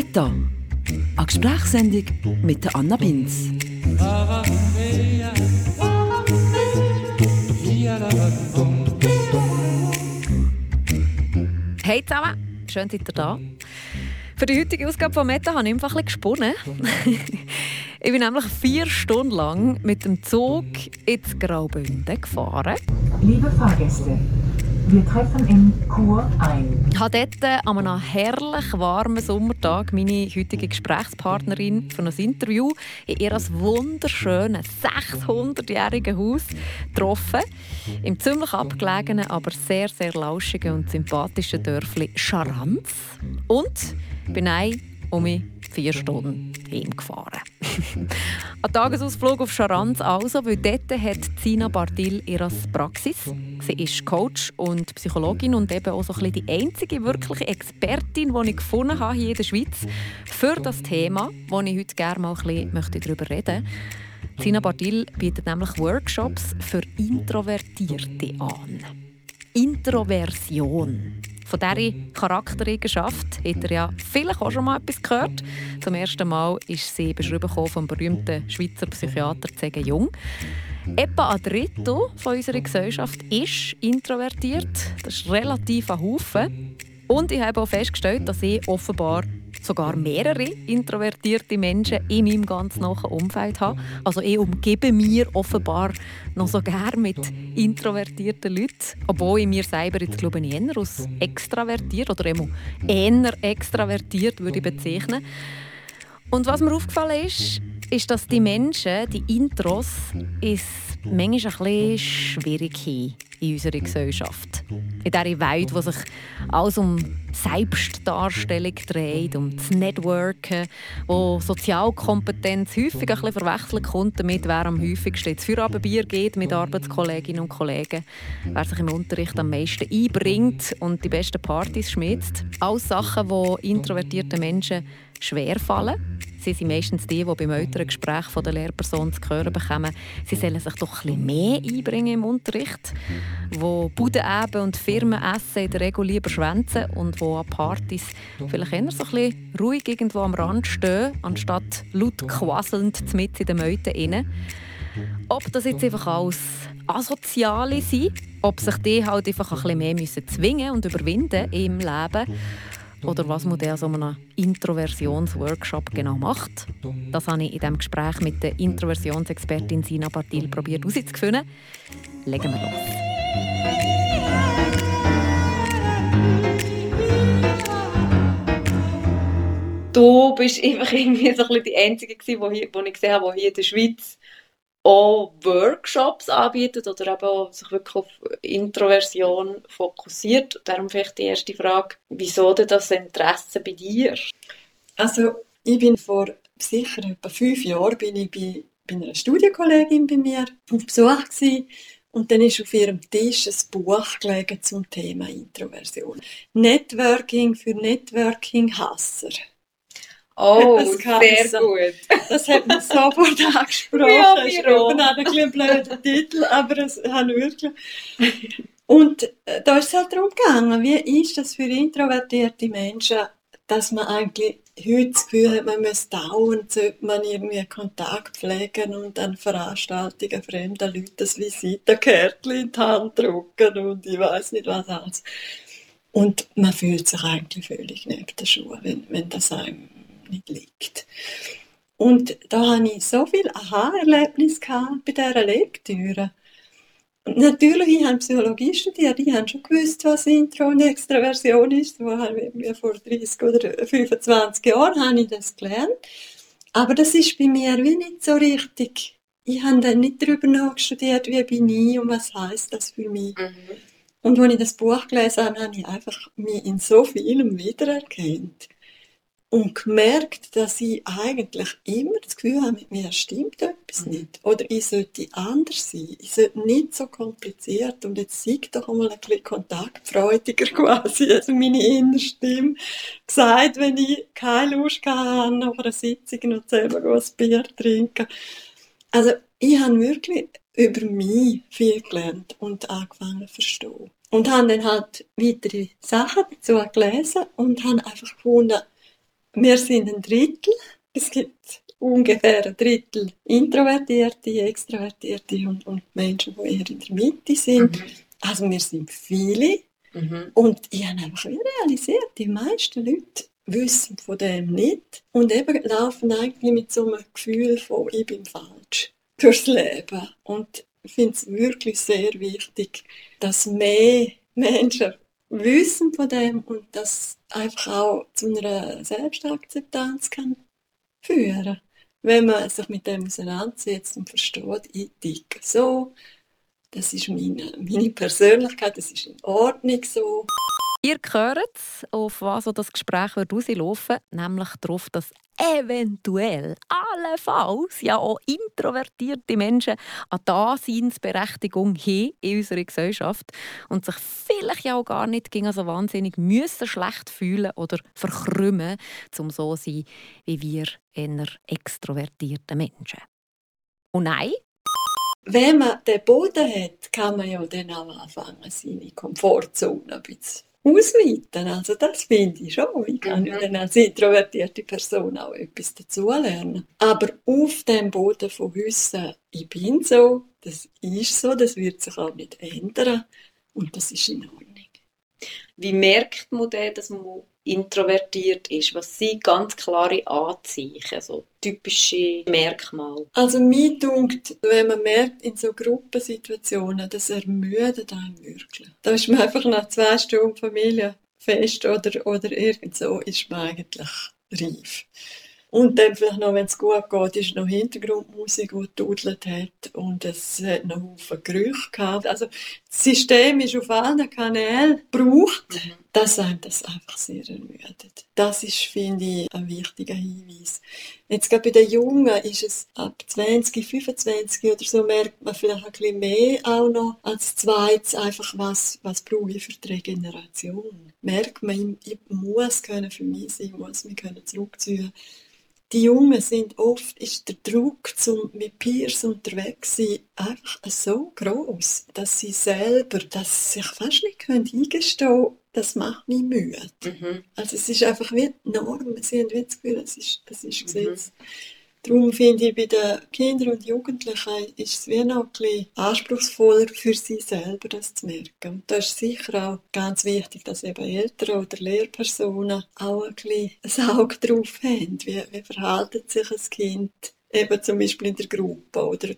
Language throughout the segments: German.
Meta, eine Gesprächssendung mit Anna Binz. Hey zusammen, schön seid ihr da. Für die heutige Ausgabe von Meta habe ich einfach ein bisschen gesponnen. ich bin nämlich vier Stunden lang mit dem Zug ins Graubünden gefahren. Liebe Fahrgäste, wir treffen in Chur ein. Ich habe dort an einem herrlich warmen Sommertag meine heutige Gesprächspartnerin für ein Interview in ihr wunderschönen 600-jährigen Haus getroffen. Im ziemlich abgelegenen, aber sehr, sehr lauschigen und sympathischen Dörfli Scharanz. Und bin ein um mich vier Stunden heimgefahren. Ein Tagesausflug auf Scharanz also, weil dort hat Sina Bardil ihre Praxis. Sie ist Coach und Psychologin und eben auch so ein die einzige wirkliche Expertin, die ich gefunden habe hier in der Schweiz für das Thema, wo ich heute gerne mal ein bisschen darüber reden möchte. Sina Bardil bietet nämlich Workshops für Introvertierte an. Introversion. Von dieser Charaktereigenschaft hat er ja vielleicht auch schon mal etwas gehört. Zum ersten Mal ist sie beschrieben vom berühmten Schweizer Psychiater C.G. Jung. Etwa ein Drittel von unserer Gesellschaft ist introvertiert. Das ist relativ ein Haufen. Und ich habe auch festgestellt, dass ich offenbar sogar mehrere introvertierte Menschen in meinem ganz nahen Umfeld habe. Also ich umgebe mir offenbar noch so gerne mit introvertierten Leuten, obwohl ich mir selber jetzt glaube ich eher als extravertiert oder eher extravertiert würde ich bezeichnen. Und was mir aufgefallen ist, ist, dass die Menschen, die Intros, ist manchmal ein bisschen schwierig haben in unserer Gesellschaft. In dieser Welt, wo sich alles um Selbstdarstellung dreht, um das Networken, wo Sozialkompetenz häufig ein bisschen verwechselt kommt damit, wer am häufigsten ins Feierabendbier geht mit Arbeitskolleginnen und Kollegen, wer sich im Unterricht am meisten einbringt und die besten Partys schmitzt. Alles Sachen, die introvertierte Menschen schwer fallen. Sie sind meistens die, die beim älteren Gespräch von der Lehrperson zu hören bekommen, sie sollen sich doch ein mehr einbringen im Unterricht, wo Budeneben und Firmenessen in der Regel lieber schwänzen und wo an Partys vielleicht eher so ein ruhig irgendwo am Rand stehen, anstatt laut quasselnd mit in den Meuten rein. Ob das jetzt einfach alles Asoziale sind, ob sich die halt einfach ein bisschen mehr müssen zwingen und überwinden im Leben oder was man an so einem Introversionsworkshop genau macht. Das habe ich in diesem Gespräch mit der Introversionsexpertin Sina Bartil probiert herauszufinden. Legen wir los. Du bist einfach irgendwie so ein die Einzige, die, hier, die ich gesehen habe, die hier in der Schweiz auch Workshops anbietet oder eben auch sich wirklich auf Introversion fokussiert. Darum vielleicht die erste Frage, wieso denn das Interesse bei dir? Also ich bin vor sicher etwa fünf Jahren bin ich bei, bei einer Studienkollegin bei mir auf Besuch gewesen. und dann ist auf ihrem Tisch ein Buch gelegen zum Thema Introversion. Networking für Networking-Hasser. Oh, sehr gut. Das hat mich sofort angesprochen. Ja, das ist eben ein blöder Titel, aber es hat wirklich... Und äh, da ist es halt darum gegangen, wie ist das für introvertierte Menschen, dass man eigentlich heute das Gefühl hat, man muss dauernd man irgendwie Kontakt pflegen und an Veranstaltungen fremder Leute das Visitenkärtchen in die Hand drücken und ich weiß nicht was alles. Und man fühlt sich eigentlich völlig neben der Schuhe, wenn, wenn das einem nicht liegt. Und da hatte ich so viel Aha-Erlebnis bei dieser Lektüre. Und natürlich, ich habe Psychologie studiert, ich habe schon gewusst, was Intro und Extraversion ist. vor 30 oder 25 Jahren habe ich das gelernt. Aber das ist bei mir wie nicht so richtig. Ich habe dann nicht darüber nachgestudiert, wie bin ich und was heißt das für mich. Mhm. Und als ich das Buch gelesen habe, habe ich einfach mich in so vielem wiedererkannt und gemerkt, dass ich eigentlich immer das Gefühl habe, mit mir stimmt etwas mhm. nicht. Oder ich sollte anders sein. Ich sollte nicht so kompliziert und jetzt sei doch einmal ein bisschen kontaktfreudiger quasi. Also meine innere Stimme gesagt, wenn ich keine Lust habe, nach einer Sitzung noch selber ein Bier trinken. Also ich habe wirklich über mich viel gelernt und angefangen zu verstehen. Und habe dann halt weitere Sachen dazu gelesen und habe einfach gefunden, wir sind ein Drittel. Es gibt ungefähr ein Drittel Introvertierte, Extrovertierte und, und Menschen, die eher in der Mitte sind. Mhm. Also wir sind viele. Mhm. Und ich habe einfach realisiert, die meisten Leute wissen von dem nicht und eben laufen eigentlich mit so einem Gefühl von ich bin falsch durchs Leben. Und ich finde es wirklich sehr wichtig, dass mehr Menschen wissen von dem und das einfach auch zu einer Selbstakzeptanz kann führen. Wenn man sich mit dem auseinandersetzt und versteht, ich ticke so, das ist meine, meine Persönlichkeit, das ist in Ordnung so. Ihr hört, auf was das Gespräch wird rauslaufen nämlich darauf, dass eventuell, allenfalls, ja auch introvertierte Menschen eine Daseinsberechtigung haben in unserer Gesellschaft und sich vielleicht ja auch gar nicht gegen so wahnsinnig müssen schlecht fühlen oder verkrümmen, um so zu sein wie wir eher extrovertierte Menschen. Und nein, Wenn man den Boden hat, kann man ja dann auch anfangen, seine Komfortzone ein bisschen ausweiten. Also das finde ich schon. Ich kann ja Mhm. dann als introvertierte Person auch etwas dazulernen. Aber auf dem Boden von Wissen, ich bin so, das ist so, das wird sich auch nicht ändern und das ist in Ordnung. Wie merkt man denn, dass man introvertiert ist? Was sind ganz klare Anzeichen, so typische Merkmale? Also mir dunkt, wenn man merkt, in so Gruppensituationen, das ermüdet einen wirklich. Da ist man einfach nach zwei Stunden Familienfest oder, oder irgend so, ist man eigentlich reif. Und dann vielleicht noch, wenn es gut geht, ist noch Hintergrundmusik, die gedudelt hat und es hat noch Haufen Gerüche gehabt. Also das System ist auf allen Kanälen gebraucht, dass einem das einfach sehr ermüdet. Das ist, finde ich, ein wichtiger Hinweis. Jetzt gerade bei den Jungen ist es ab 20, 25 oder so merkt man vielleicht ein bisschen mehr auch noch als zweites einfach, was, was brauche ich für die Regeneration. Merkt man, ich, ich muss können für mich sein, ich muss mich können zurückziehen. Die Jungen sind oft, ist der Druck zum mit Peers unterwegs sein einfach so groß, dass sie selber, dass sie sich fast nicht können eingestehen, das macht mich müde. Mhm. Also es ist einfach wie die Norm. Sie haben wie das Gefühl, das ist, das ist Gesetz. Darum finde ich, bei den Kindern und Jugendlichen ist es wie noch ein bisschen anspruchsvoller für sie selber, das zu merken. Und da ist sicher auch ganz wichtig, dass eben Eltern oder Lehrpersonen auch ein bisschen ein Auge drauf haben. Wie, wie verhält sich ein Kind eben zum Beispiel in der Gruppe oder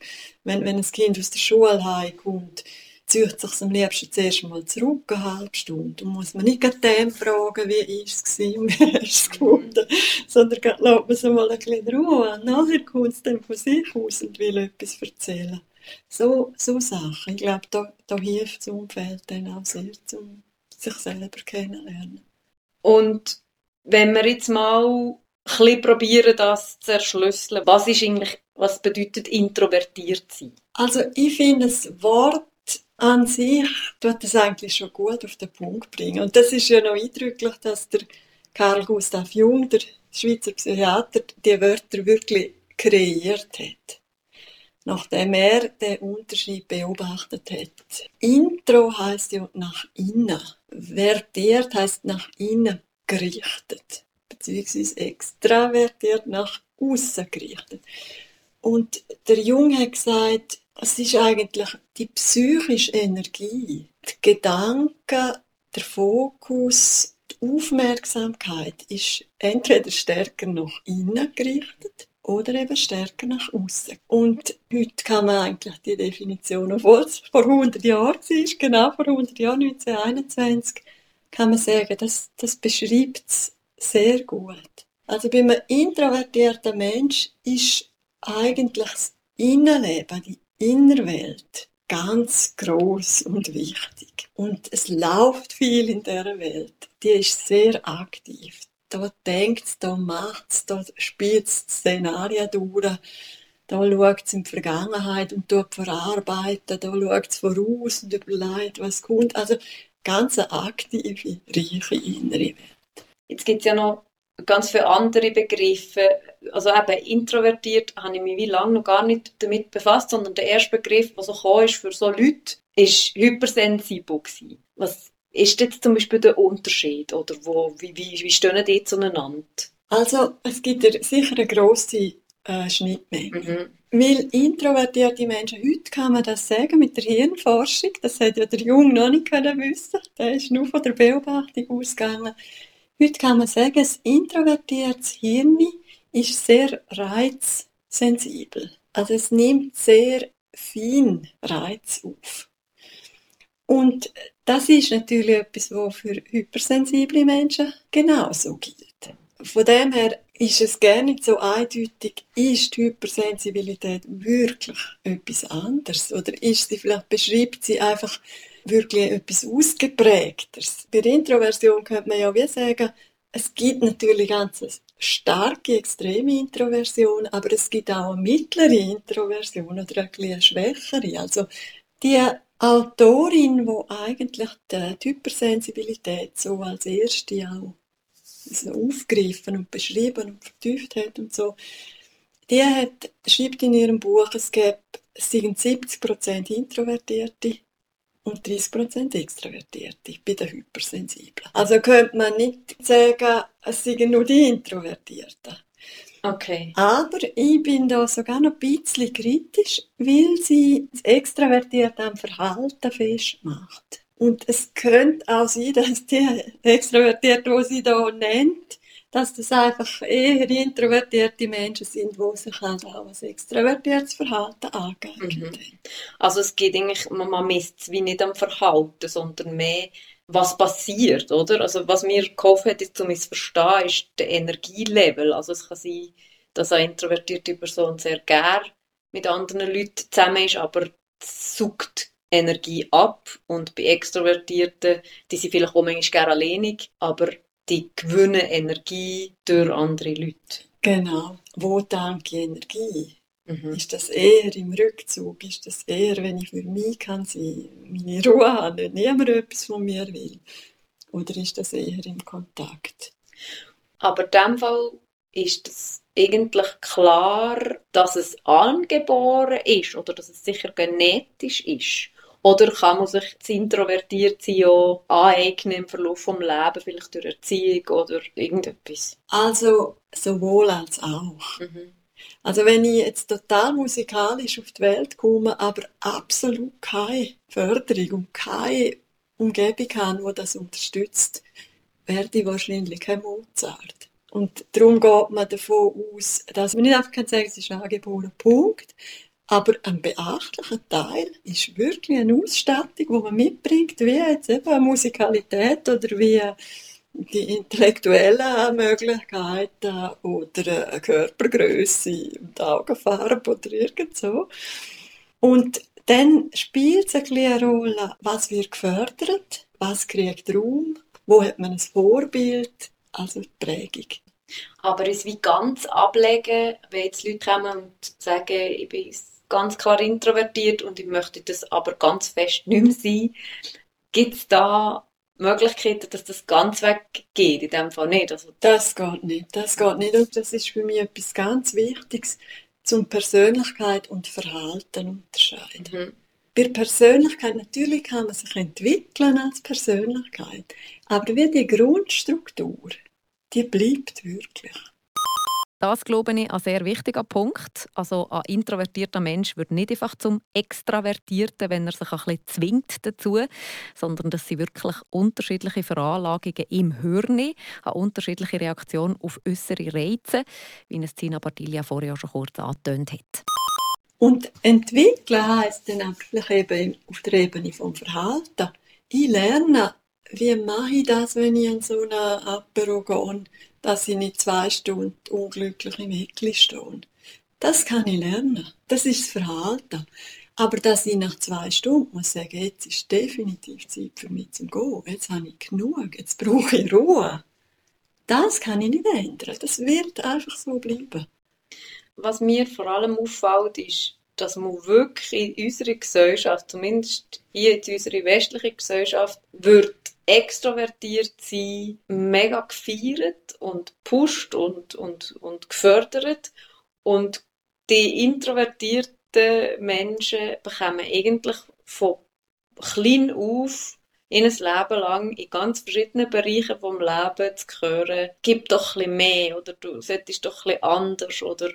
wenn, wenn ein Kind aus der Schule heimkommt, zieht sich am liebsten zuerst mal zurück, eine halbe Stunde. Und muss man nicht dem fragen, wie war es gewesen und wie hast es gefunden, sondern lässt man es mal ein bisschen Ruhe. Und nachher kommt es dann von sich aus und will etwas erzählen. So, so Sachen. Ich glaube, da, da hilft das Umfeld dann auch sehr, um sich selber kennenzulernen. Und wenn wir jetzt mal ein bisschen probieren, das zu erschlüsseln, was ist eigentlich, was bedeutet introvertiert sein? Also ich finde, das Wort an sich tut das eigentlich schon gut auf den Punkt bringen. Und das ist ja noch eindrücklich, dass der Karl Gustav Jung, der Schweizer Psychiater, die Wörter wirklich kreiert hat. Nachdem er den Unterschied beobachtet hat. Intro heißt ja nach innen. Vertiert heißt nach innen gerichtet. Beziehungsweise extravertiert nach außen gerichtet. Und der Jung hat gesagt, es ist eigentlich die psychische Energie, die Gedanken, der Fokus, die Aufmerksamkeit ist entweder stärker nach innen gerichtet oder eben stärker nach außen. Und heute kann man eigentlich die Definition, obwohl es vor 100 Jahren war, genau vor 100 Jahren, 1921, kann man sagen, das, das beschreibt es sehr gut. Also bei einem introvertierten Mensch ist eigentlich das Innenleben, die Innerwelt, ganz groß und wichtig. Und es läuft viel in der Welt. Die ist sehr aktiv. Da denkt es, da macht es, da spielt es Szenarien durch. Da schaut es in die Vergangenheit und tut verarbeiten. Da schaut es voraus und überlegt, was kommt. Also ganz eine aktive, reiche innere Welt. Jetzt gibt es ja noch ganz viele andere Begriffe. Also eben introvertiert habe ich mich wie lange noch gar nicht damit befasst, sondern der erste Begriff, der so kam, ist für so Leute, ist hypersensibel gewesen. Was ist jetzt zum Beispiel der Unterschied oder wo, wie, wie, wie stehen die zueinander? Also, es gibt ja sicher eine grosse äh, Schnittmenge. Mhm. Weil introvertierte Menschen, heute kann man das sagen mit der Hirnforschung, das hat ja der Jung noch nicht können wissen, der ist nur von der Beobachtung ausgegangen. Heute kann man sagen, ein introvertiertes Hirn ist sehr reizsensibel. Also es nimmt sehr fein Reiz auf. Und das ist natürlich etwas, was für hypersensible Menschen genauso gilt. Von dem her ist es gar nicht so eindeutig, ist die Hypersensibilität wirklich etwas anderes? Oder ist sie vielleicht, beschreibt sie einfach wirklich etwas Ausgeprägteres? Bei der Introversion könnte man ja wie sagen, es gibt natürlich ganz starke, extreme Introversion, aber es gibt auch eine mittlere Introversion oder eine schwächere. Also die Autorin, die eigentlich die Hypersensibilität so als erste auch so aufgegriffen und beschrieben und vertieft hat und so, die hat, schreibt in ihrem Buch, es gäbe 70% Introvertierte und 30% Extrovertierte bei den Hypersensiblen. Also könnte man nicht sagen, es seien nur die Introvertierten. Okay. Aber ich bin da sogar noch ein bisschen kritisch, weil sie das Extravertierte am Verhalten festmacht. Und es könnte auch sein, dass die Extrovertierten, die sie da nennt, dass das einfach eher introvertierte Menschen sind, die sich halt auch als extrovertiertes Verhalten angeeignet Mhm. Also es geht eigentlich, man, misst es wie nicht am Verhalten, sondern mehr, was passiert, oder? Also was mir geholfen hat, ist, zu verstehen, ist der Energielevel. Also es kann sein, dass eine introvertierte Person sehr gern mit anderen Leuten zusammen ist, aber sucht Energie ab. Und bei Extrovertierten, die sind vielleicht auch manchmal gerne alleinig, aber die gewinnen Energie durch andere Leute. Genau. Wo danke ich Energie? Mhm. Ist das eher im Rückzug? Ist das eher, wenn ich für mich kann sein, meine Ruhe habe, nicht niemand etwas von mir will? Oder ist das eher im Kontakt? Aber in dem Fall ist es eigentlich klar, dass es angeboren ist oder dass es sicher genetisch ist. Oder kann man sich das Introvertiertsein ja aneignen im Verlauf des Lebens, vielleicht durch Erziehung oder irgendetwas? Also sowohl als auch. Mhm. Also wenn ich jetzt total musikalisch auf die Welt komme, aber absolut keine Förderung und keine Umgebung habe, die das unterstützt, werde ich wahrscheinlich kein Mozart. Und darum geht man davon aus, dass man nicht einfach kann sagen, es ist ein angeborener Punkt, aber ein beachtlicher Teil ist wirklich eine Ausstattung, die man mitbringt, wie jetzt eben eine Musikalität oder wie die intellektuellen Möglichkeiten oder eine Körpergröße und Augenfarbe oder irgend so. Und dann spielt es eine Rolle, was wird gefördert, was kriegt Raum, wo hat man ein Vorbild, also die Prägung. Aber es wie ganz ablegen, wenn jetzt Leute kommen und sagen, ich bin ganz klar introvertiert und ich möchte das aber ganz fest nicht mehr sein, gibt es da Möglichkeiten, dass das ganz weggeht? In dem Fall nicht. Also, Das geht nicht. Das geht nicht. Und das ist für mich etwas ganz Wichtiges, zum Persönlichkeit und Verhalten unterscheiden. mhm. Bei Persönlichkeit, natürlich kann man sich entwickeln als Persönlichkeit, aber wie die Grundstruktur, die bleibt wirklich. Das glaube ich ein sehr wichtiger Punkt. Also ein introvertierter Mensch wird nicht einfach zum Extravertierten, wenn er sich ein bisschen zwingt dazu, sondern dass sie wirklich unterschiedliche Veranlagungen im Hirn, eine unterschiedliche Reaktion auf äußere Reize, wie es Tina Bartilia vorher schon kurz angetönt hat. Und entwickeln heisst dann einfach eben auf der Ebene vom Verhalten. Ich lerne, wie mache ich das, wenn ich an so einer Apero gehe, dass ich nicht zwei Stunden unglücklich im Eckli stehe. Das kann ich lernen. Das ist das Verhalten. Aber dass ich nach zwei Stunden muss sagen, jetzt ist definitiv Zeit für mich zum Gehen. Jetzt habe ich genug. Jetzt brauche ich Ruhe. Das kann ich nicht ändern. Das wird einfach so bleiben. Was mir vor allem auffällt, ist, dass man wirklich in unserer Gesellschaft, zumindest hier in unserer westlichen Gesellschaft, wird extrovertiert sein, mega gefeiert und pusht und, und, und gefördert. Und die introvertierten Menschen bekommen eigentlich von klein auf in ein Leben lang in ganz verschiedenen Bereichen vom Leben zu hören, gib doch ein mehr oder du solltest doch ein anders oder,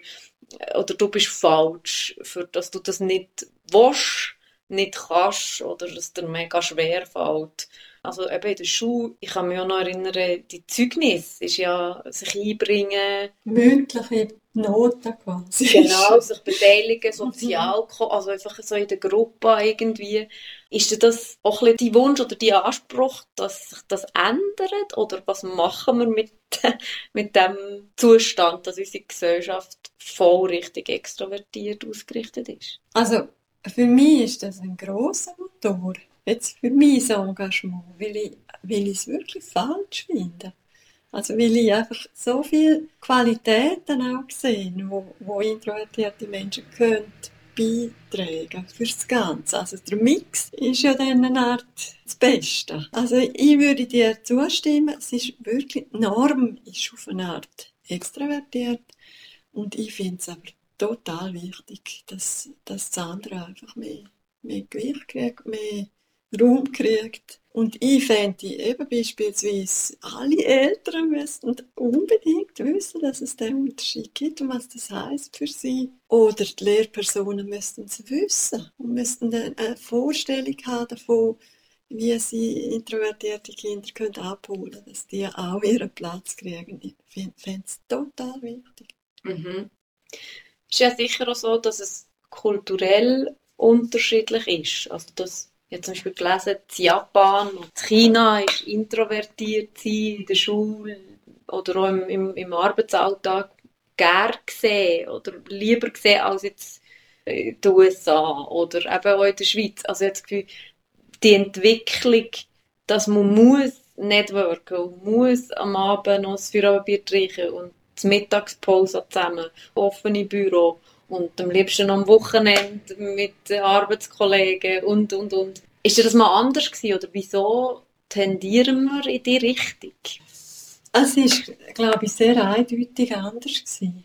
oder du bist falsch, für dass du das nicht willst, nicht kannst oder dass dir mega schwer fällt. Also eben in der Schule, ich kann mich auch noch erinnern, die Zeugnis ist ja sich einbringen. Mündliche Noten quasi. Genau, sich beteiligen, sozial, also einfach so in der Gruppe irgendwie. Ist das auch ein bisschen dein Wunsch oder dein Anspruch, dass sich das ändert? Oder was machen wir mit, mit dem Zustand, dass unsere Gesellschaft voll richtig extrovertiert ausgerichtet ist? Also für mich ist das ein großer Motor jetzt für mein Engagement, weil ich, weil ich es wirklich falsch finde. Also weil ich einfach so viele Qualitäten auch sehe, wo, wo introvertierte Menschen können beitragen fürs Ganze. Also der Mix ist ja dann eine Art das Beste. Also ich würde dir zustimmen, es ist wirklich, Norm ist auf eine Art extrovertiert und ich finde es aber total wichtig, dass, dass das andere einfach mehr, mehr Gewicht kriegt, mehr Raum kriegt. Und ich fände eben beispielsweise, alle Eltern müssten unbedingt wissen, dass es diesen Unterschied gibt und was das heißt für sie. Oder die Lehrpersonen müssten es wissen und müssten eine Vorstellung haben davon, wie sie introvertierte Kinder können abholen können, dass die auch ihren Platz kriegen. Ich finde es total wichtig. Mhm. Ist ja sicher auch so, dass es kulturell unterschiedlich ist. Also dass ich habe zum Beispiel gelesen, in Japan und China ist introvertiert sein in der Schule oder auch im, im, im Arbeitsalltag gern gesehen oder lieber gesehen als jetzt in den USA oder eben auch in der Schweiz. Also ich habe das Gefühl, die Entwicklung, dass man muss networken und muss am Abend noch das Feierabendbier trinken und die Mittagspause zusammen, offene Büro und am liebsten am Wochenende mit Arbeitskollegen und, und, und. Ist das mal anders gewesen oder wieso tendieren wir in die Richtung? Es ist, glaube ich, sehr eindeutig anders gewesen.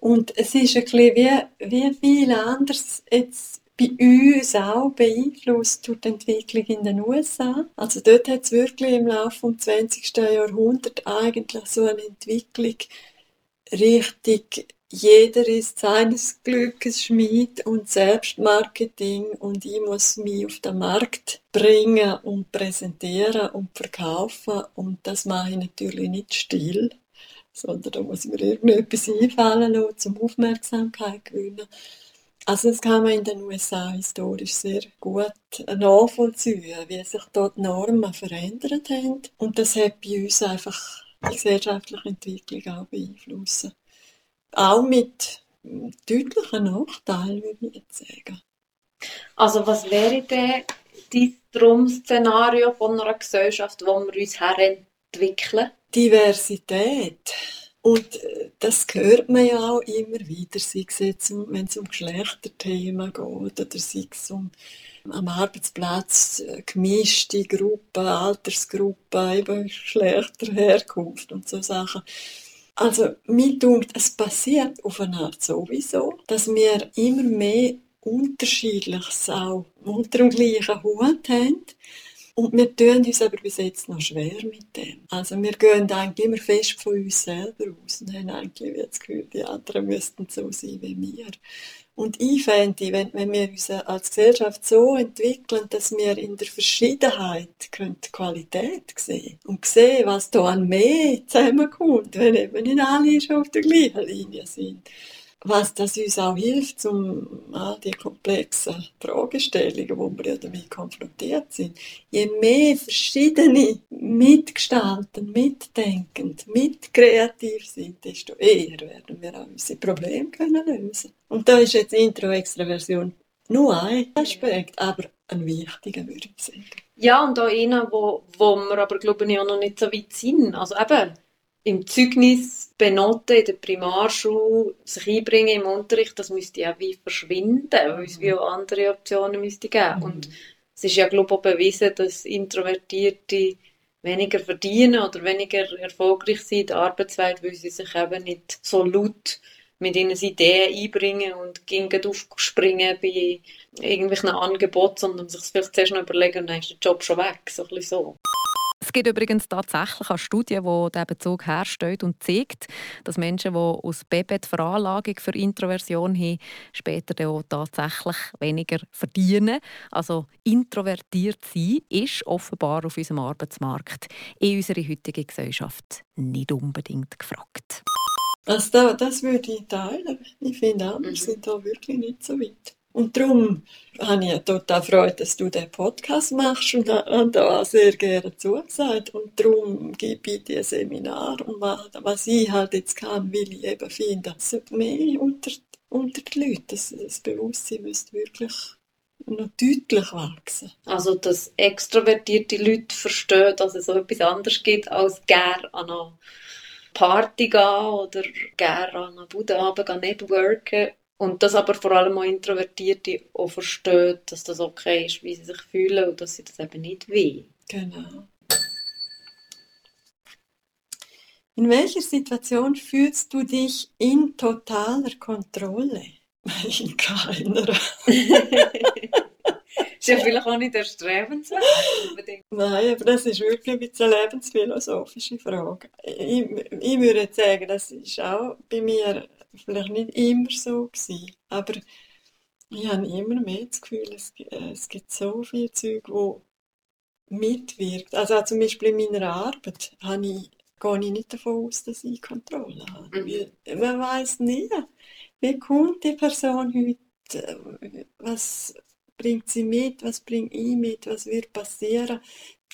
Und es ist ein bisschen wie, wie viel anders jetzt bei uns auch beeinflusst durch die Entwicklung in den USA. Also dort hat es wirklich im Laufe des 20. Jahrhunderts eigentlich so eine Entwicklung Richtung jeder ist seines Glückes Schmied und Selbstmarketing und ich muss mich auf den Markt bringen und präsentieren und verkaufen und das mache ich natürlich nicht still, sondern da muss mir irgendetwas einfallen lassen, um Aufmerksamkeit zu gewinnen. Also das kann man in den USA historisch sehr gut nachvollziehen, wie sich dort Normen verändert haben und das hat bei uns einfach die gesellschaftliche Entwicklung auch beeinflussen. Auch mit deutlichen Nachteilen, würde ich jetzt sagen. Also was wäre denn dein Traum-Szenario von einer Gesellschaft, wo wir uns herentwickeln? Diversität. Und äh, das hört man ja auch immer wieder, sei es jetzt, wenn es um Geschlechterthemen geht oder sei es um am Arbeitsplatz äh, gemischte Gruppen, Altersgruppen, eben Geschlechter, Herkunft und so Sachen. Also, mir denkt, es passiert auf eine Art sowieso, dass wir immer mehr Unterschiedliches auch unter dem gleichen Hut haben. Und wir tun uns aber bis jetzt noch schwer mit dem. Also wir gehen eigentlich immer fest von uns selber aus und haben eigentlich das Gefühl, die anderen müssten so sein wie wir. Und ich fände, wenn, wenn wir uns als Gesellschaft so entwickeln, dass wir in der Verschiedenheit die Qualität sehen und sehen, was da an mehr zusammenkommt, wenn eben nicht alle schon auf der gleichen Linie sind was das uns auch hilft, um all die komplexen Fragestellungen, wo wir ja damit konfrontiert sind. Je mehr verschiedene mitgestalten, mitdenkend, mitkreativ sind, desto eher werden wir auch unsere Probleme können lösen. Und da ist jetzt Intro-Extraversion nur ein Aspekt, aber ein wichtiger, würde ich sagen. Ja, und auch einer, wo, wo wir aber, glaube ich, auch noch nicht so weit sind. Also eben, im Zeugnis benoten in der Primarschule, sich einbringen im Unterricht, das müsste ja wie verschwinden, weil es wie auch andere Optionen müsste geben. Mhm. Und es ist ja, glaube ich, auch bewiesen, dass Introvertierte weniger verdienen oder weniger erfolgreich sind in der Arbeitswelt, weil sie sich eben nicht so laut mit ihnen Ideen einbringen und gehen aufspringen bei irgendwelchen Angeboten, sondern sich vielleicht zuerst noch überlegen und dann ist der Job schon weg. So ein bisschen so. Es gibt übrigens tatsächlich eine Studie, die diesen Bezug herstellt und zeigt, dass Menschen, die aus Baby die Veranlagung für Introversion haben, später auch tatsächlich weniger verdienen. Also introvertiert sein ist offenbar auf unserem Arbeitsmarkt in unserer heutigen Gesellschaft nicht unbedingt gefragt. Also das, das würde ich teilen. Ich finde auch, wir sind da wirklich nicht so weit. Und darum habe ich total Freude, dass du den Podcast machst und, da sehr gerne zugesagt. Und darum gebe ich dir Seminar. Und was ich halt jetzt kann, will ich eben finden, es mehr unter, unter den Leuten, das, das Bewusstsein müsste wirklich noch deutlich wachsen. Also, dass extrovertierte Leute verstehen, dass es so etwas anderes gibt, als gerne an einer Party gehen oder gerne an einer Bude networken und das aber vor allem auch Introvertierte auch verstehen, dass das okay ist, wie sie sich fühlen und dass sie das eben nicht will. Genau. In welcher Situation fühlst du dich in totaler Kontrolle? In keiner. ist ja vielleicht auch nicht erstrebenswert. Nein, aber das ist wirklich eine lebensphilosophische Frage. Ich, ich würde sagen, das ist auch bei mir vielleicht nicht immer so gewesen, aber ich habe immer mehr das Gefühl, es, äh, es gibt so viel Zeug, wo mitwirkt. Also zum Beispiel in meiner Arbeit habe ich, gehe ich nicht davon aus, dass ich Kontrolle habe. Mhm. Man weiß nie, wie kommt die Person heute, was bringt sie mit, was bringt ich mit, was wird passieren.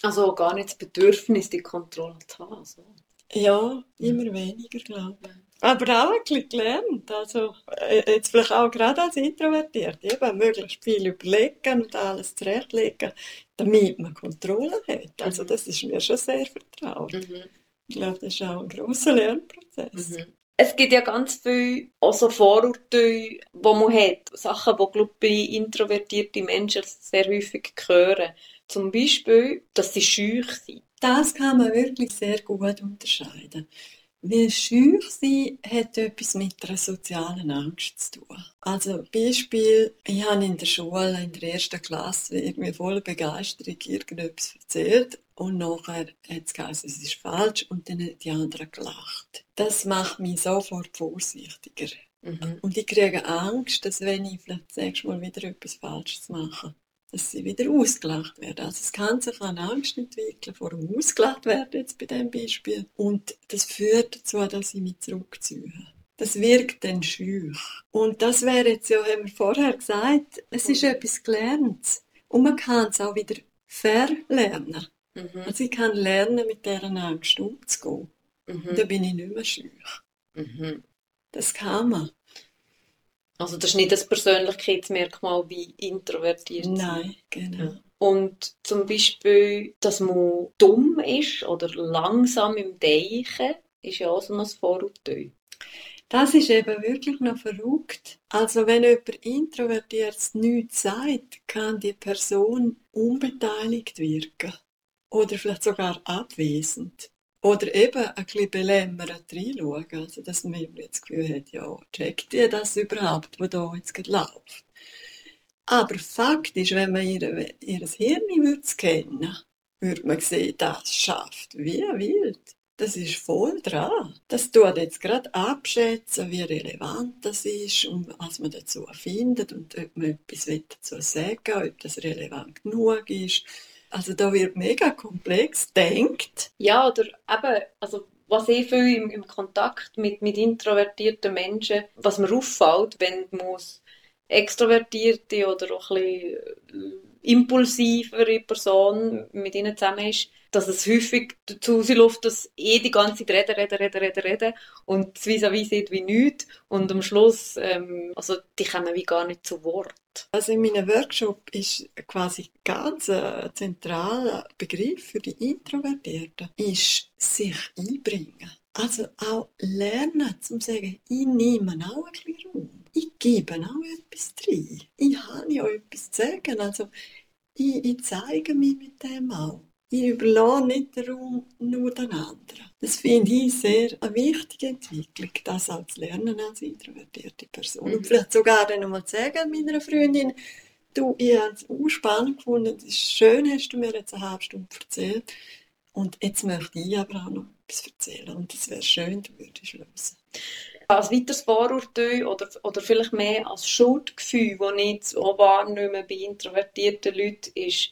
Also gar nicht das Bedürfnis, die Kontrolle zu haben. So. Ja, immer weniger, glaube ich. Aber auch ein bisschen gelernt. Also, äh, jetzt vielleicht auch gerade als Introvertiert, eben möglichst viel überlegen und alles zurechtlegen, damit man Kontrolle hat. Also, mhm. das ist mir schon sehr vertraut. Mhm. Ich glaube, das ist auch ein grosser Lernprozess. Mhm. Es gibt ja ganz viele also Vorurteile, die man hat. Sachen, die glaube bei introvertierten Menschen sehr häufig hören. Zum Beispiel, dass sie schüch sind. Das kann man wirklich sehr gut unterscheiden. Weil schüch sein hat etwas mit einer sozialen Angst zu tun. Also Beispiel, ich habe in der Schule, in der ersten Klasse, irgendwie voller Begeisterung irgendetwas erzählt und nachher hat es geheißen, es ist falsch und dann haben die anderen gelacht. Das macht mich sofort vorsichtiger. Mhm. Und ich kriege Angst, dass wenn ich vielleicht das nächste Mal wieder etwas Falsches mache, dass sie wieder ausgelacht werden. Also es kann sich eine Angst entwickeln vor dem Ausgelacht werden, jetzt bei diesem Beispiel. Und das führt dazu, dass ich mich zurückziehe. Das wirkt dann schüch. Und das wäre jetzt ja, haben wir vorher gesagt, es ist etwas Gelerntes. Und man kann es auch wieder verlernen. Mhm. Also ich kann lernen, mit dieser Angst umzugehen. Mhm. Da bin ich nicht mehr schüch. Mhm. Das kann man. Also das ist nicht das Persönlichkeitsmerkmal wie introvertiert Nein, genau. Ja. Und zum Beispiel, dass man dumm ist oder langsam im Denken, ist ja auch so ein Vorurteil. Das ist eben wirklich noch verrückt. Also wenn jemand introvertiert nichts sagt, kann die Person unbeteiligt wirken. Oder vielleicht sogar abwesend. Oder eben ein bisschen belämmert reinschauen. Also, dass man das Gefühl hat, ja, checkt ihr das überhaupt, was da jetzt gerade läuft? Aber faktisch, wenn man ihr, ihr Hirn würde kennen würde man sehen, das schafft wie wild. Das ist voll dran. Das tut jetzt gerade abschätzen, wie relevant das ist und was man dazu findet und ob man etwas dazu sagen will, ob das relevant genug ist. Also da wird mega komplex denkt. Ja, oder eben, also was ich viel im, im Kontakt mit, mit introvertierten Menschen, was mir auffällt, wenn man extrovertierte oder auch ein bisschen äh, impulsivere Person mit ihnen zusammen ist, dass es häufig dazu läuft, dass eh die ganze Zeit reden, reden, reden, reden, reden und das vis-à-vis sieht wie nichts und am Schluss, ähm, also die kommen wie gar nicht zu Wort. Also in meinem Workshop ist quasi ganz ein zentraler Begriff für die Introvertierten, ist sich einbringen. Also auch lernen, zu sagen, ich nehme auch ein bisschen Raum. Ich gebe auch etwas rein. Ich habe ja etwas zu sagen. Also ich, ich zeige mich mit dem auch. ich überlasse nicht den Raum nur den anderen. Das finde ich sehr eine wichtige Entwicklung, das auch zu lernen als introvertierte Person. Und vielleicht sogar dann mal zu sagen meiner Freundin, du, ich habe es auch spannend gefunden, es ist schön, hast du mir jetzt eine halbe Stunde erzählt. Und jetzt möchte ich aber auch noch etwas erzählen. Und es wäre schön, du würdest hören. Als weiteres Vorurteil oder, oder vielleicht mehr als Schuldgefühl, das ich so wahrnehme bei introvertierten Leuten, ist,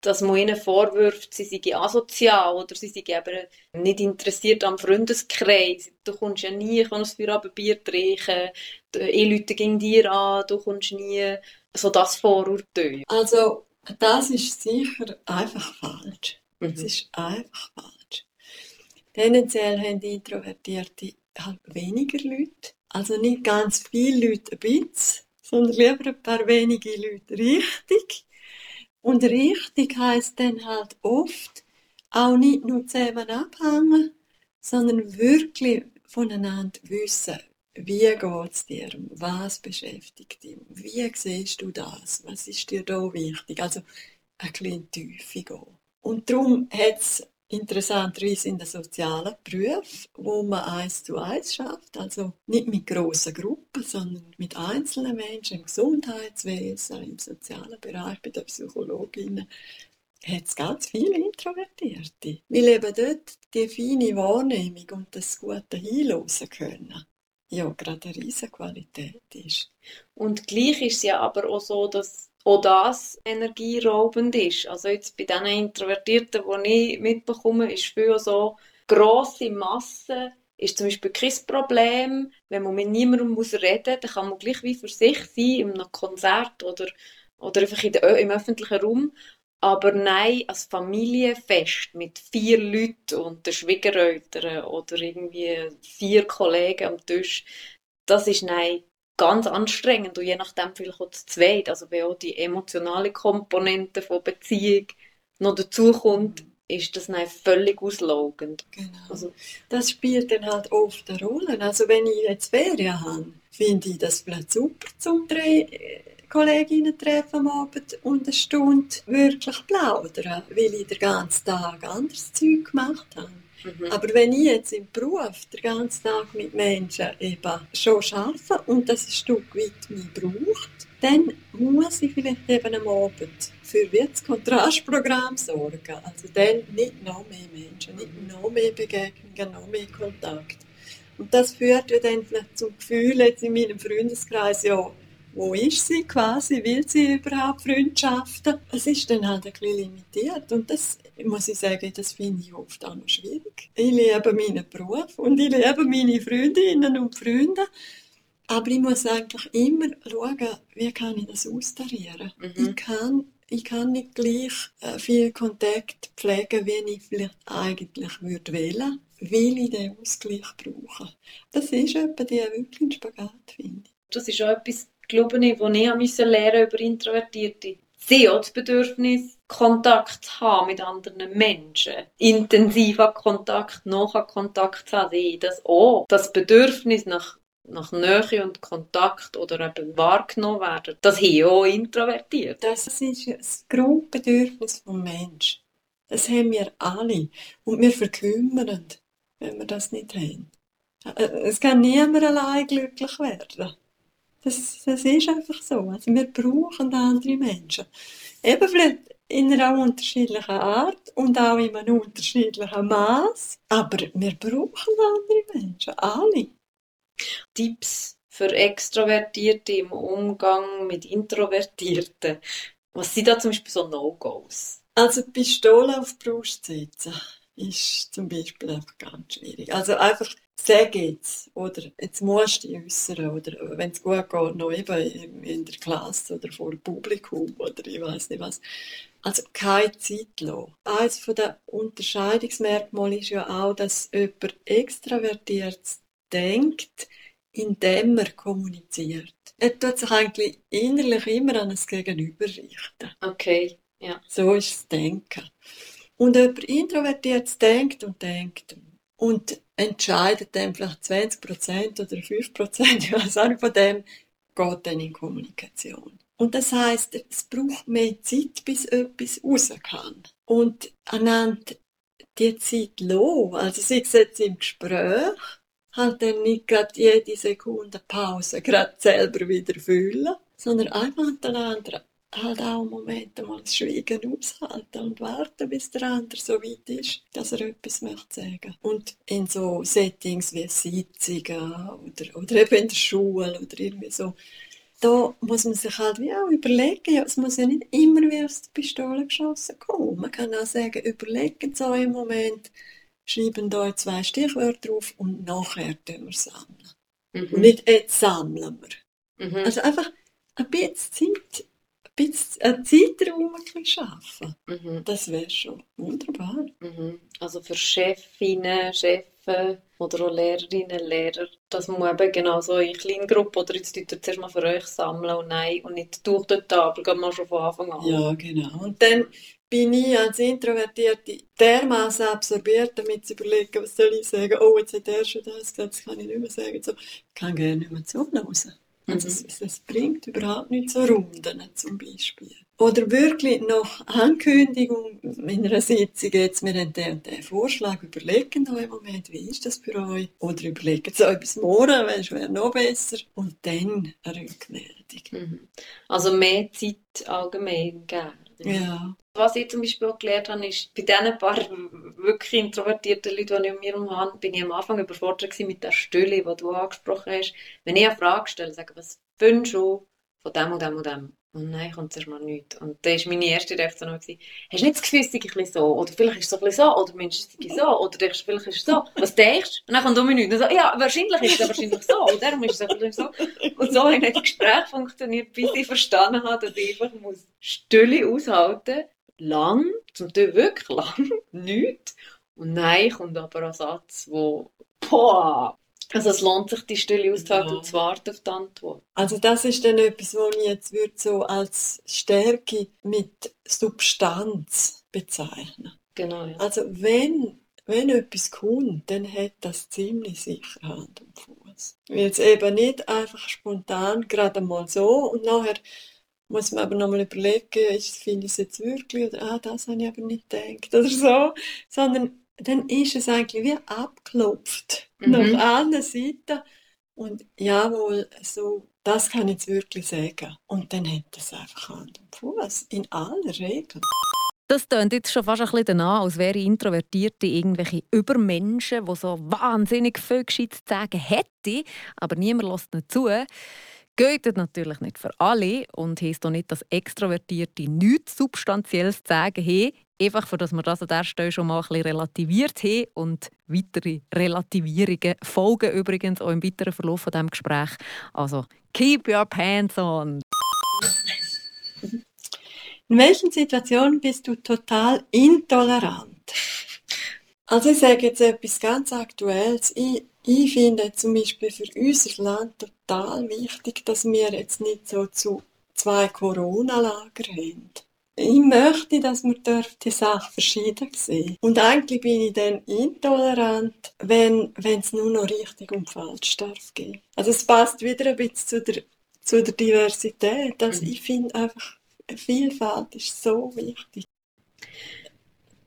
dass man ihnen vorwirft, sie seien asozial oder sie seien eben nicht interessiert am Freundeskreis. Du kommst ja nie, kannst für ein Bier trinken, ich Leute gegen dir an, du kommst nie. So das Vorurteil. Also, das ist sicher einfach falsch. Es Mhm. ist einfach falsch. Tendenziell haben die Introvertierte halt weniger Leute. Also nicht ganz viele Leute ein bisschen, sondern lieber ein paar wenige Leute richtig. Und richtig heisst dann halt oft auch nicht nur zusammen abhängen, sondern wirklich voneinander wissen, wie geht es dir, was beschäftigt dich, wie siehst du das, was ist dir da wichtig. Also ein bisschen Tiefe gehen. Und darum hat es interessanterweise in den sozialen Berufen, wo man eins zu eins schafft, also nicht mit grossen Gruppen, sondern mit einzelnen Menschen im Gesundheitswesen, im sozialen Bereich, bei den Psychologinnen, hat es ganz viele Introvertierte. Weil eben dort die feine Wahrnehmung und das gute Hinhören können, ja, gerade eine riesige Qualität ist. Und gleich ist es ja aber auch so, dass auch das energieraubend ist. Also jetzt bei diesen Introvertierten, die ich mitbekomme, ist viel so, grosse Massen ist zum Beispiel kein Problem. Wenn man mit niemandem muss reden muss, dann kann man gleich wie für sich sein, in einem Konzert oder, oder einfach in der, im öffentlichen Raum. Aber nein, als Familienfest mit vier Leuten und den Schwiegereltern oder irgendwie vier Kollegen am Tisch, das ist nein ganz anstrengend und je nachdem vielleicht auch zu zweit. Also wenn auch die emotionale Komponente von Beziehung noch dazukommt, ist das dann völlig auslaugend. Genau. Also, Das spielt dann halt oft eine Rolle. Also wenn ich jetzt Ferien habe, finde ich das vielleicht super zum drei äh, Kolleginnen treffen am Abend und eine Stunde wirklich plaudern, weil ich den ganzen Tag anderes Zeug gemacht habe. Mhm. Aber wenn ich jetzt im Beruf den ganzen Tag mit Menschen eben schon arbeite und das ein Stück weit mich braucht, dann muss ich vielleicht eben am Abend für das Kontrastprogramm sorgen. Also dann nicht noch mehr Menschen, nicht noch mehr Begegnungen, noch mehr Kontakt. Und das führt ja dann vielleicht zum Gefühl jetzt in meinem Freundeskreis, ja, wo ist sie quasi, will sie überhaupt Freundschaften? Es ist dann halt ein bisschen limitiert und das muss ich sagen, das finde ich oft auch noch schwierig. Ich liebe meinen Beruf und ich liebe meine Freundinnen und Freunde, aber ich muss eigentlich immer schauen, wie kann ich das austarieren. Mhm. Ich kann ich kann nicht gleich äh, viel Kontakt pflegen, wie ich vielleicht eigentlich würde wählen, weil ich den Ausgleich brauche. Das ist etwa die wirklich ein Spagat, finde ich. das ist auch etwas, glaube ich, was ich lernen über Introvertierte. Sie auch das Bedürfnis, Kontakt zu haben mit anderen Menschen. Intensiver Kontakt, nachher Kontakt zu haben. Sie das auch. Das Bedürfnis nach, nach Nähe und Kontakt oder eben wahrgenommen werden, das haben auch introvertiert. Das ist das Grundbedürfnis des Menschen. Das haben wir alle. Und wir verkümmern, wenn wir das nicht haben. Äh, Es kann niemand allein glücklich werden. Das, das ist einfach so. Also wir brauchen andere Menschen. Eben vielleicht in einer unterschiedlichen Art und auch in einem unterschiedlichen Maß. Aber wir brauchen andere Menschen. Alle. Tipps für Extrovertierte im Umgang mit Introvertierten. Was sind da zum Beispiel so No-Gos? Also Pistole auf die Brust setzen ist zum Beispiel einfach ganz schwierig. Also einfach sag jetzt oder jetzt musst du dich äußern oder wenn es gut geht, noch eben in der Klasse oder vor dem Publikum oder ich weiß nicht was. Also keine Zeit lassen. Eines von den Unterscheidungsmerkmalen ist ja auch, dass jemand extravertiert denkt, indem er kommuniziert. Er tut sich eigentlich innerlich immer an das Gegenüber richten. Okay, ja. So ist das Denken. Und jemand introvertiert denkt und denkt und entscheidet dann vielleicht 20% oder 5%, ich weiß auch von dem, geht dann in Kommunikation. Und das heißt, es braucht mehr Zeit, bis etwas raus kann. und einander die Zeit lassen. Also sei es jetzt im Gespräch, halt dann nicht gerade jede Sekunde Pause gerade selber wieder fühlen, sondern einfach miteinander halt auch einen Moment mal das Schweigen aushalten und warten, bis der andere so weit ist, dass er etwas möchte sagen. Und in so Settings wie Sitzungen oder, oder eben in der Schule oder irgendwie so, da muss man sich halt wie auch überlegen, ja, es muss ja nicht immer wie aus der Pistole geschossen kommen. Man kann auch sagen, überlegen euch im Moment, schreiben euch zwei Stichwörter drauf und nachher wir sammeln. Mhm. Und nicht jetzt sammeln wir. Mhm. Also einfach ein bisschen Zeit bisschen einen Zeitraum schaffen. Mhm. Das wäre schon wunderbar. Mhm. Also für Chefinnen, Chefs oder auch Lehrerinnen, Lehrer, dass man eben genau so in Kleingruppen oder jetzt tut ihr zuerst mal für euch sammeln und nein und nicht durch die Tafel, geht man schon von Anfang an. Ja, genau. Und dann bin ich als Introvertierte dermaßen absorbiert, damit zu überlegen, was soll ich sagen, oh, jetzt hat er schon das gesagt, das kann ich nicht mehr sagen. So, ich kann gerne nicht mehr zuhören. Also mhm. es, es, bringt überhaupt nicht so Runden zum Beispiel. Oder wirklich noch Ankündigung in einer Sitzung, jetzt, wir haben den den Vorschlag, überlegen euch im Moment, wie ist das für euch? Oder überlegen euch bis morgen, weil es wäre noch besser. Und dann eine Rückmeldung. Mhm. Also mehr Zeit allgemein geben. Ja. Was ich zum Beispiel auch gelernt habe, ist, bei diesen paar wirklich introvertierten Leuten, die ich um mir herum habe, bin ich am Anfang überfordert mit der Stille, die du angesprochen hast. Wenn ich eine Frage stelle, sage was findest du von dem und dem und dem? Und nein, kommt zuerst mal nichts. Und da war meine erste Reaktion, hast du nicht das Gefühl, es sei ein so? Oder vielleicht ist es ein so? Oder Mensch, es so? Oder denkst vielleicht ist es so? Was denkst du? Und dann kommt um mich nichts. So, ja, wahrscheinlich ist es wahrscheinlich so. Und darum ist es vielleicht so. Und so hat das Gespräch funktioniert, bis ich verstanden habe, dass ich einfach muss Stille aushalten lang, zum Teil wirklich lang, nichts. Und nein, kommt aber ein Satz, wo, boah, also es lohnt sich, die Stille auszuhalten ja. und zu warten auf die Antwort. Also das ist dann etwas, was ich jetzt würde so als Stärke mit Substanz bezeichnen. Genau, ja. Also wenn, wenn etwas kommt, dann hat das ziemlich sicher Hand und Fuß. Jetzt eben nicht einfach spontan gerade mal so und nachher muss man aber nochmal überlegen, ist, finde ich es jetzt wirklich oder ah, das habe ich aber nicht gedacht oder so, sondern dann ist es eigentlich wie abgeklopft mhm. nach allen Seiten und jawohl, so, das kann ich jetzt wirklich sagen. Und dann hat es einfach Hand und Fuß, in aller Regel. Das klingt jetzt schon fast ein bisschen danach, als wären Introvertierte irgendwelche Übermenschen, die so wahnsinnig viel Gescheites zu sagen hätten, aber niemand lässt nicht zu. Geht natürlich nicht für alle und heisst auch nicht, dass Extrovertierte nichts Substanzielles zu sagen haben. Einfach, für dass wir das an der Stelle schon mal ein bisschen relativiert haben und weitere Relativierungen folgen übrigens auch im weiteren Verlauf von diesem Gespräch. Also, keep your pants on! In welchen Situationen bist du total intolerant? Also ich sage jetzt etwas ganz Aktuelles. Ich ich finde zum Beispiel für unser Land total wichtig, dass wir jetzt nicht so zu zwei Corona-Lager haben. Ich möchte, dass wir die Sache verschieden sehen. Und eigentlich bin ich dann intolerant, wenn es nur noch richtig und falsch darf gehen. Also es passt wieder ein bisschen zu der, zu der Diversität. Also ich finde einfach, Vielfalt ist so wichtig.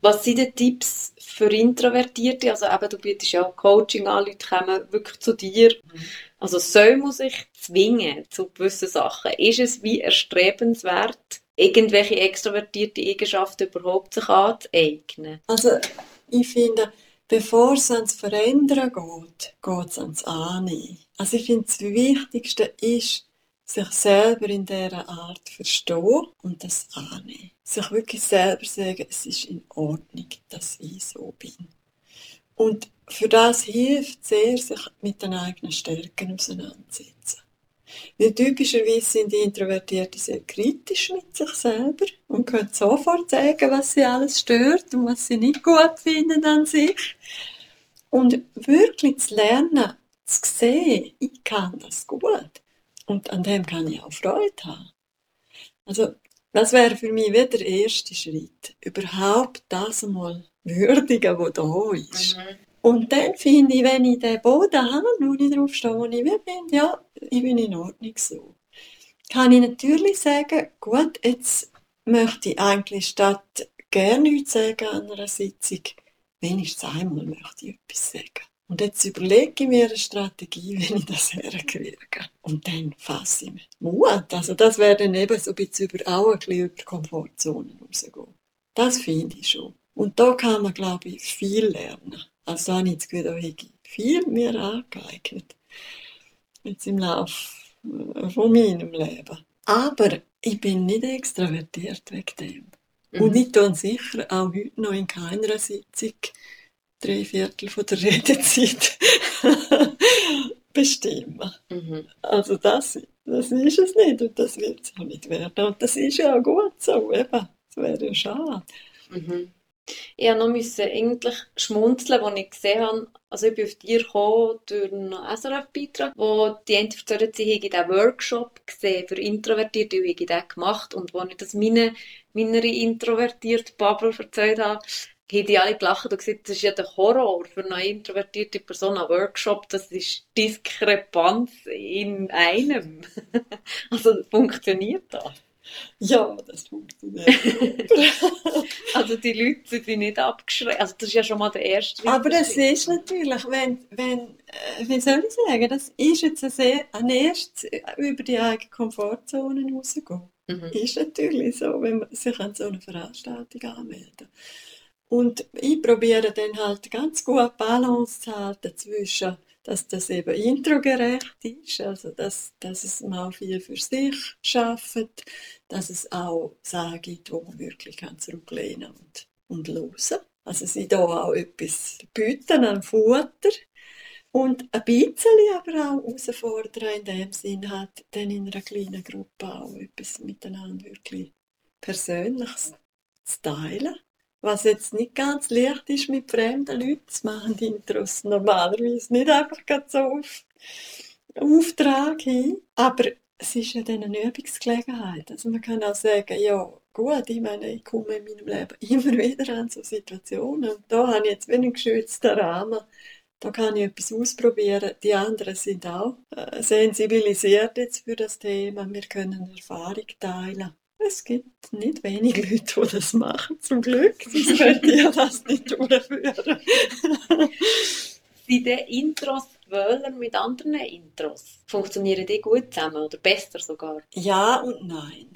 Was sind die Tipps für Introvertierte? Also eben, du bietest ja Coaching an, Leute kommen wirklich zu dir. Mhm. Also soll man sich zwingen zu gewissen Sachen? Ist es wie erstrebenswert, irgendwelche extrovertierte Eigenschaften überhaupt sich anzueignen? Also ich finde, bevor es ans Verändern geht, geht es ans Annehmen. Also ich finde, das Wichtigste ist, sich selber in dieser Art verstehen und das annehmen. Sich wirklich selber sagen, es ist in Ordnung, dass ich so bin. Und für das hilft sehr, sich mit den eigenen Stärken auseinanderzusetzen. Weil typischerweise sind die Introvertierten sehr kritisch mit sich selber und können sofort sagen, was sie alles stört und was sie nicht gut finden an sich. Und wirklich zu lernen, zu sehen, ich kann das gut. Und an dem kann ich auch Freude haben. Also, das wäre für mich wieder der erste Schritt. Überhaupt das einmal würdigen, was da ist. Mhm. Und dann finde ich, wenn ich den Boden habe, wo ich drauf stehe, wo ich bin, ja, ich bin in Ordnung so. Kann ich natürlich sagen, gut, jetzt möchte ich eigentlich statt gerne nichts sagen an einer Sitzung. Wenigstens einmal möchte ich etwas sagen. Und jetzt überlege ich mir eine Strategie, wie ich das herkriege. Und dann fasse ich mich Mut. Also das wäre dann eben so ein bisschen über, auch ein bisschen über die Komfortzonen rausgehen. Das finde ich schon. Und da kann man, glaube ich, viel lernen. Also da habe ich Gefühl, da habe ich viel mir angeeignet. Jetzt im Laufe äh, von meinem Leben. Aber ich bin nicht extravertiert wegen dem. Mhm. Und ich tue sicher auch heute noch in keiner Sitzung drei Viertel von der Redezeit bestimmen. Mhm. Also das, das ist es nicht und das wird es auch nicht werden. Und das ist ja auch gut so, eben. Das wäre ja schade. Mhm. Ich musste noch müssen eigentlich schmunzeln, als ich gesehen habe, also ich bin auf dir gekommen durch einen SRF-Beitrag, wo die eine erzählt sie hätte diesen Workshop gesehen für Introvertierte, ich den gemacht und wo ich das meine, meiner introvertierten Bubble erzählt habe, haben die alle gelacht und gesagt, das ist ja der Horror für eine introvertierte Person, ein Workshop, das ist Diskrepanz in einem. also funktioniert das? Ja, das funktioniert. Also die Leute sind nicht abgeschreckt. Also das ist ja schon mal der erste. Aber das ist natürlich, wenn, wenn äh, wie soll ich sagen, das ist jetzt ein, sehr, ein erstes über die eigene Komfortzone rausgehen. Mhm. Ist natürlich so, wenn man sich an so eine Veranstaltung anmeldet. Und ich probiere dann halt ganz gut Balance zu halten zwischen, dass das eben introgerecht ist, also dass, dass es mal viel für sich schafft, dass es auch Sachen gibt, wo man wirklich kann zurücklehnen und, und hören. Also sie da auch etwas bieten an Futter und ein bisschen aber auch herausfordern in dem Sinn hat, dann in einer kleinen Gruppe auch etwas miteinander wirklich Persönliches zu teilen. Was jetzt nicht ganz leicht ist mit fremden Leuten, das machen die Intros normalerweise nicht einfach so auf Auftrag hin. Aber es ist ja dann eine Übungsgelegenheit. Also man kann auch sagen, ja gut, ich meine, ich komme in meinem Leben immer wieder an so Situationen. Und da habe ich jetzt einen geschützten Rahmen. Da kann ich etwas ausprobieren. Die anderen sind auch äh, sensibilisiert jetzt für das Thema. Wir können Erfahrung teilen. Es gibt nicht wenig Leute, die das machen, zum Glück. Sonst könnte ich das nicht durchführen. Sind die Intros Wöhler mit anderen Intros? Funktionieren die gut zusammen oder besser sogar? Ja und nein.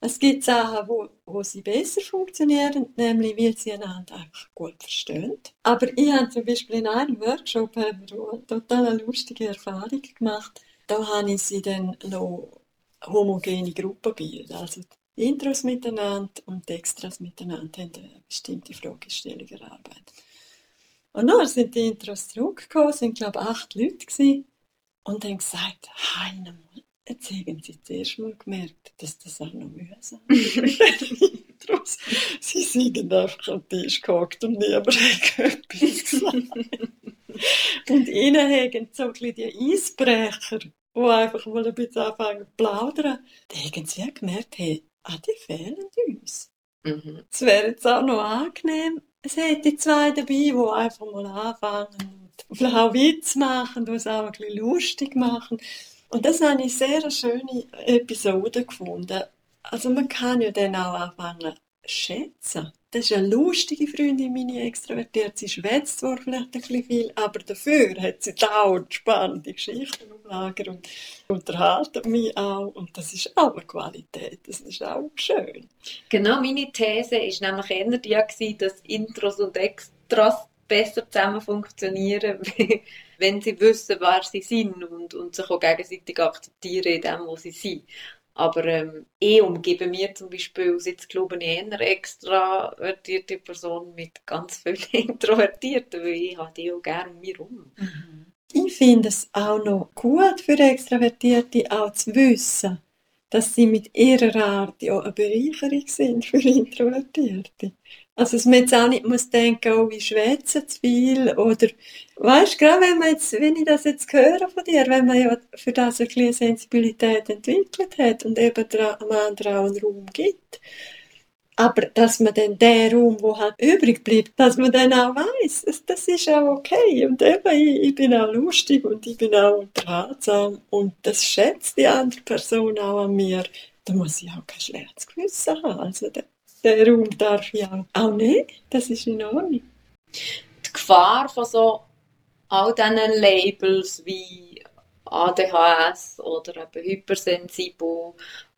Es gibt Sachen, wo, wo sie besser funktionieren, nämlich weil sie einander einfach gut verstehen. Aber ich habe zum Beispiel in einem Workshop eine total lustige Erfahrung gemacht. Da habe ich sie dann noch homogene Gruppen bilden. Also die Intros miteinander und die Extras miteinander haben eine bestimmte Fragestellung erarbeitet. Und dann sind die Intros zurückgekommen, es waren glaube ich acht Leute gewesen, und haben gesagt, Heinemann, jetzt haben sie zuerst mal gemerkt, dass das auch noch mühsam ist. Intros. Sie sind einfach am Tisch gehockt und niemand hat etwas gesagt. und ihnen haben so ein bisschen die Eisbrecher die einfach mal ein bisschen anfangen zu plaudern, dann haben sie gemerkt, hey, ah, die fehlen uns. Mhm. Es wäre jetzt auch noch angenehm, es hätte zwei dabei, die einfach mal anfangen und vielleicht auch Witz machen, die es auch ein bisschen lustig machen. Und das habe ich sehr eine schöne Episode gefunden. Also man kann ja dann auch anfangen schätzen. Das ist eine lustige Freundin, meine extrovertiert. Sie schwätzt zwar vielleicht ein bisschen viel, aber dafür hat sie dauernd spannende Geschichten im Lager und unterhalten mich auch. Und das ist auch eine Qualität. Das ist auch schön. Genau, meine These war nämlich eher die, dass Intros und Extras besser zusammen funktionieren, wenn sie wissen, wer sie sind und, und sich auch gegenseitig akzeptieren in dem, was sie sind. Aber ähm, ich umgebe mir zum Beispiel, aus jetzt glaube ich, eher extravertierte Person mit ganz vielen Introvertierten, weil ich habe die auch gerne um mich herum. Ich finde es auch noch gut für Extravertierte, auch zu wissen, dass sie mit ihrer Art ja eine Bereicherung sind für Introvertierte. Also, dass man jetzt auch nicht muss denken, oh, ich schwätze zu viel, oder, weißt, gerade wenn man jetzt, wenn ich das jetzt höre von dir, wenn man ja für das eine Sensibilität entwickelt hat und eben der, am anderen auch einen Raum gibt, aber dass man dann den Raum, wo halt übrig bleibt, dass man dann auch weiß, das, ist auch okay. Und eben, ich, ich bin auch lustig und ich bin auch unterhaltsam und das schätzt die andere Person auch an mir. Da muss ich auch kein schlechtes Gewissen haben. Also, den Raum darf ich auch, nicht. Das ist in Ordnung. Die Gefahr von so all diesen Labels wie ADHS oder eben hypersensibel,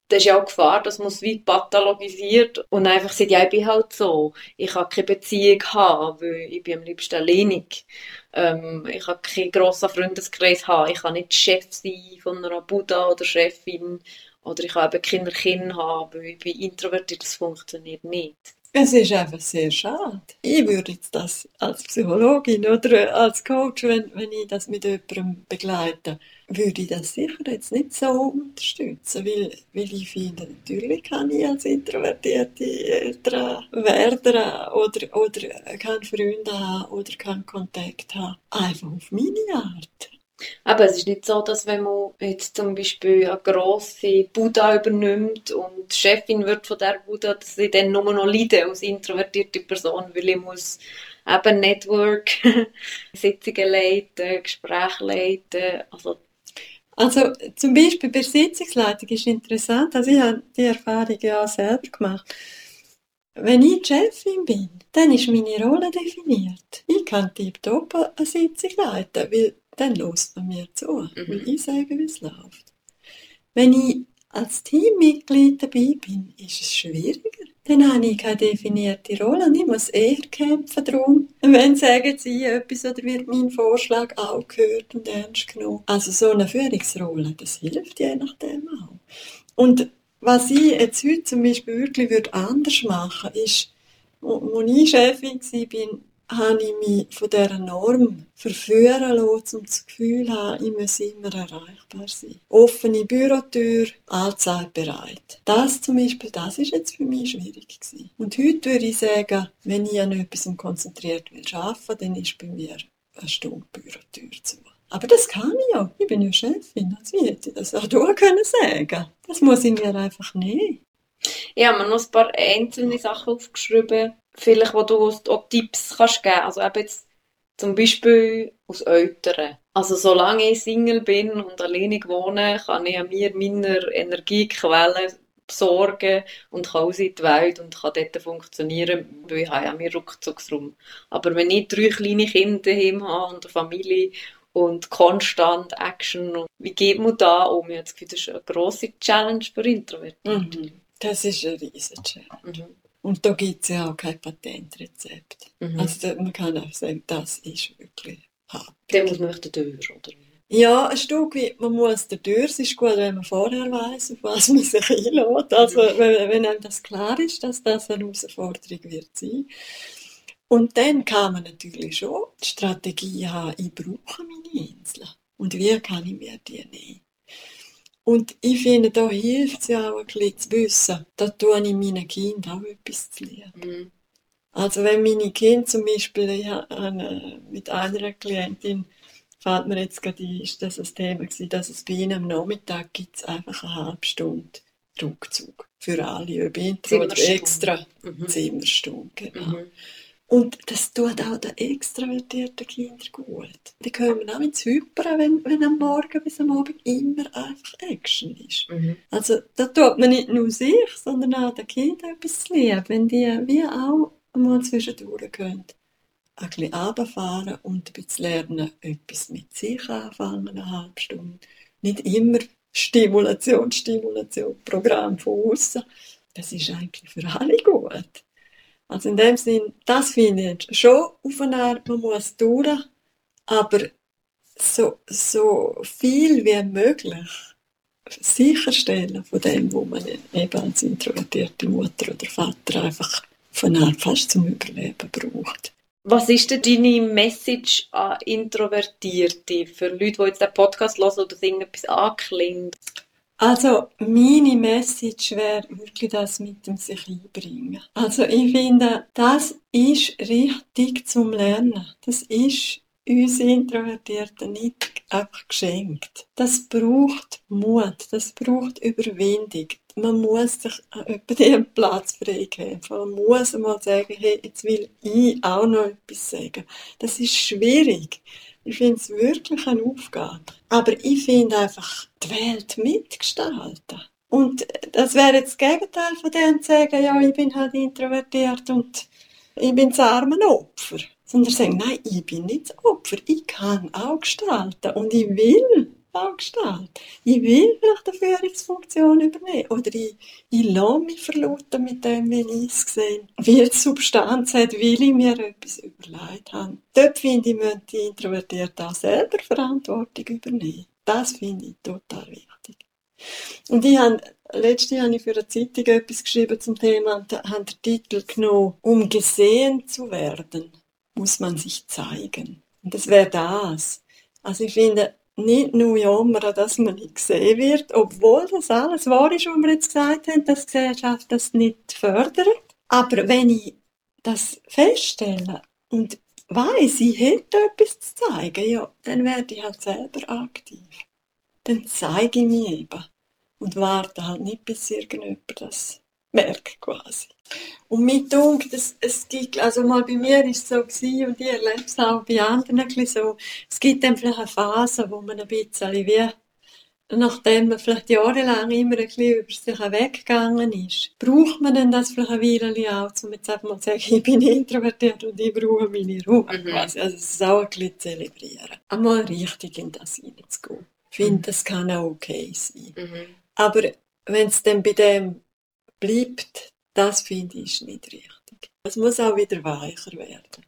das ist ja auch Gefahr, dass man es wie pathologisiert und einfach sagt, ja, ich bin halt so. Ich kann keine Beziehung haben, weil ich bin am liebsten alleinig. Ähm, ich kann keinen grossen Freundeskreis haben. Ich kann nicht Chef sein von einer Buddha oder Chefin. Oder ich kann eben keine Kinder haben, weil ich bin introvertiert. Das funktioniert nicht. Es ist einfach sehr schade. Ich würde jetzt das als Psychologin oder als Coach, wenn, wenn ich das mit jemandem begleite, würde ich das sicher jetzt nicht so unterstützen, weil, weil ich finde, natürlich kann ich als introvertierte Eltern werden oder, oder kann Freunde haben oder kann Kontakt haben, einfach auf meine Art. Aber es ist nicht so, dass wenn man jetzt zum Beispiel eine grosse Buddha übernimmt und Chefin wird von der Buddha, dass ich dann nur noch leide als introvertierte Person, weil ich muss eben Network, Sitzungen leiten, Gespräche leiten, also also zum Beispiel bei Sitzungsleitung ist interessant, also ich habe die Erfahrung ja selber gemacht. Wenn ich Chefin bin, dann ist meine Rolle definiert. Ich kann tiptop eine Sitzung leiten, weil dann lässt man mir zu, mhm. weil ich sage, wie es läuft. Wenn ich als Teammitglied dabei bin, ist es schwieriger. Dann habe ich keine definierte Rolle und ich muss eher kämpfen darum, wenn sagen sie etwas oder wird mein Vorschlag auch gehört und ernst genommen. Also so eine Führungsrolle, das hilft je nachdem auch. Und was ich jetzt heute zum Beispiel wirklich anders machen würde, ist, als ich Chefin war, habe ich mich von dieser Norm verführen lassen, um das Gefühl zu haben, ich muss immer erreichbar sein. Offene Bürotür, allzeit bereit. Das zum Beispiel, das ist jetzt für mich schwierig gewesen. Und heute würde ich sagen, wenn ich an etwas konzentriert will arbeiten, dann ist bei mir eine Stunde Bürotür zu. Aber das kann ich ja. Ich bin ja Chefin. Also wie hätte ich das auch du können sagen Das muss ich mir einfach nehmen. Habe mir noch ein paar einzelne Sachen aufgeschrieben, vielleicht, wo du auch Tipps kannst geben Also eben jetzt zum Beispiel aus Eltern. Also solange ich Single bin und alleinig wohne, kann ich mir meiner Energiequellen besorgen und kann raus in die Welt und kann dort funktionieren, weil ich habe ja meinen Rückzugsraum. Aber wenn ich drei kleine Kinder daheim habe und eine Familie und konstant Action, wie geht man da um? Ich habe das Gefühl, das ist eine grosse Challenge für Introvertierte. Mhm. Das ist eine riesige Challenge. Mhm. Und da gibt es ja auch kein Patentrezept. Mhm. Also man kann auch sagen, das ist wirklich hart. Dann muss man Tür, oder? Ja, ein Stück weit, man muss Tür. Es ist gut, wenn man vorher weiß, auf was man sich einlädt. Also, mhm. wenn, wenn einem das klar ist, dass das eine Herausforderung wird sein. Und dann kann man natürlich schon die Strategie haben, ich brauche meine Insel. Und wie kann ich mir die nehmen? Und ich finde, da hilft es ja auch ein bisschen zu wissen, da tue ich meinen Kindern auch etwas zu lernen. Mhm. Also wenn meine Kinder zum Beispiel, ich habe mit einer Klientin, fällt mir jetzt gerade ein, ist das ein Thema gewesen, dass es bei ihnen am Nachmittag gibt es einfach eine halbe Stunde Rückzug für alle, ob Intro oder extra mhm. Zimmerstunde. Genau. Mhm. Und das tut auch den extravertierten Kindern gut. Die kommen auch ins Hypern, wenn, wenn am Morgen bis am Abend immer einfach Action ist. Mhm. Also da tut man nicht nur sich, sondern auch den Kindern etwas zu lieben, wenn die wie auch mal zwischendurch können. Ein bisschen runterfahren und ein bisschen lernen, etwas mit sich anfangen, eine halbe Stunde. Nicht immer Stimulation, Stimulation, Programm von außen. Das ist eigentlich für alle gut. Also in dem Sinn, das finde ich schon auf eine Art, man muss durch, aber so, so viel wie möglich sicherstellen von dem, wo man eben als introvertierte Mutter oder Vater einfach von Art fast zum Überleben braucht. Was ist denn deine Message an Introvertierte für Leute, die jetzt den Podcast hören oder irgendetwas anklingt? Also, meine Message wäre wirklich das mit dem sich einbringen. Also, ich finde, das ist richtig zum Lernen. Das ist uns Introvertierten nicht einfach geschenkt. Das braucht Mut, das braucht Überwindung. Man muss sich über den Platz freikämpfen. Man muss mal sagen, hey, jetzt will ich auch noch etwas sagen. Das ist schwierig. Ich finde es wirklich eine Aufgabe. Aber ich finde einfach, die Welt mitgestalten. Und das wäre jetzt das Gegenteil von dem zu sagen, ja, ich bin halt introvertiert und ich bin das arme Opfer. Sondern sagen, nein, ich bin nicht das Opfer, ich kann auch gestalten und ich will gestalten. Ich will vielleicht eine Führungsfunktion übernehmen oder ich, ich lasse mich verlauten mit dem, wie ich es sehe. Wie die Substanz hat, will ich mir etwas überlegt haben. Dort finde ich, müssen die Introvertierten auch selber Verantwortung übernehmen. Das finde ich total wichtig. Und ich habe, letztes Jahr habe ich für eine Zeitung etwas geschrieben zum Thema und habe den Titel genommen, um gesehen zu werden, muss man sich zeigen. Und das wäre das. Also ich finde, nicht nur jammern, dass man nicht gesehen wird, obwohl das alles wahr ist, was wir jetzt gesagt haben, dass die Gesellschaft das nicht fördert. Aber wenn ich das feststelle und weiss, ich hätte etwas zu zeigen, ja, dann werde ich halt selber aktiv. Dann zeige ich mich eben und warte halt nicht, bis irgendjemand das merkt quasi. Und mir denkt, es, es gibt, also mal bei mir ist es so gewesen, und ich erlebe es auch bei anderen ein so, es gibt dann vielleicht eine Phase, wo man ein bisschen wie, nachdem man vielleicht jahrelang immer ein bisschen über sich weggegangen ist, braucht man dann das vielleicht eine Weile auch, um jetzt einfach mal zu sagen, ich bin introvertiert und ich brauche meine Ruhe mhm. quasi. Also es ist auch ein bisschen zelebrieren. Einmal richtig in das hineinzugehen. Ich finde, mhm. das kann auch okay sein. Mhm. Aber wenn es dann bei dem bleibt, das finde ich nicht richtig. Es muss auch wieder weicher werden.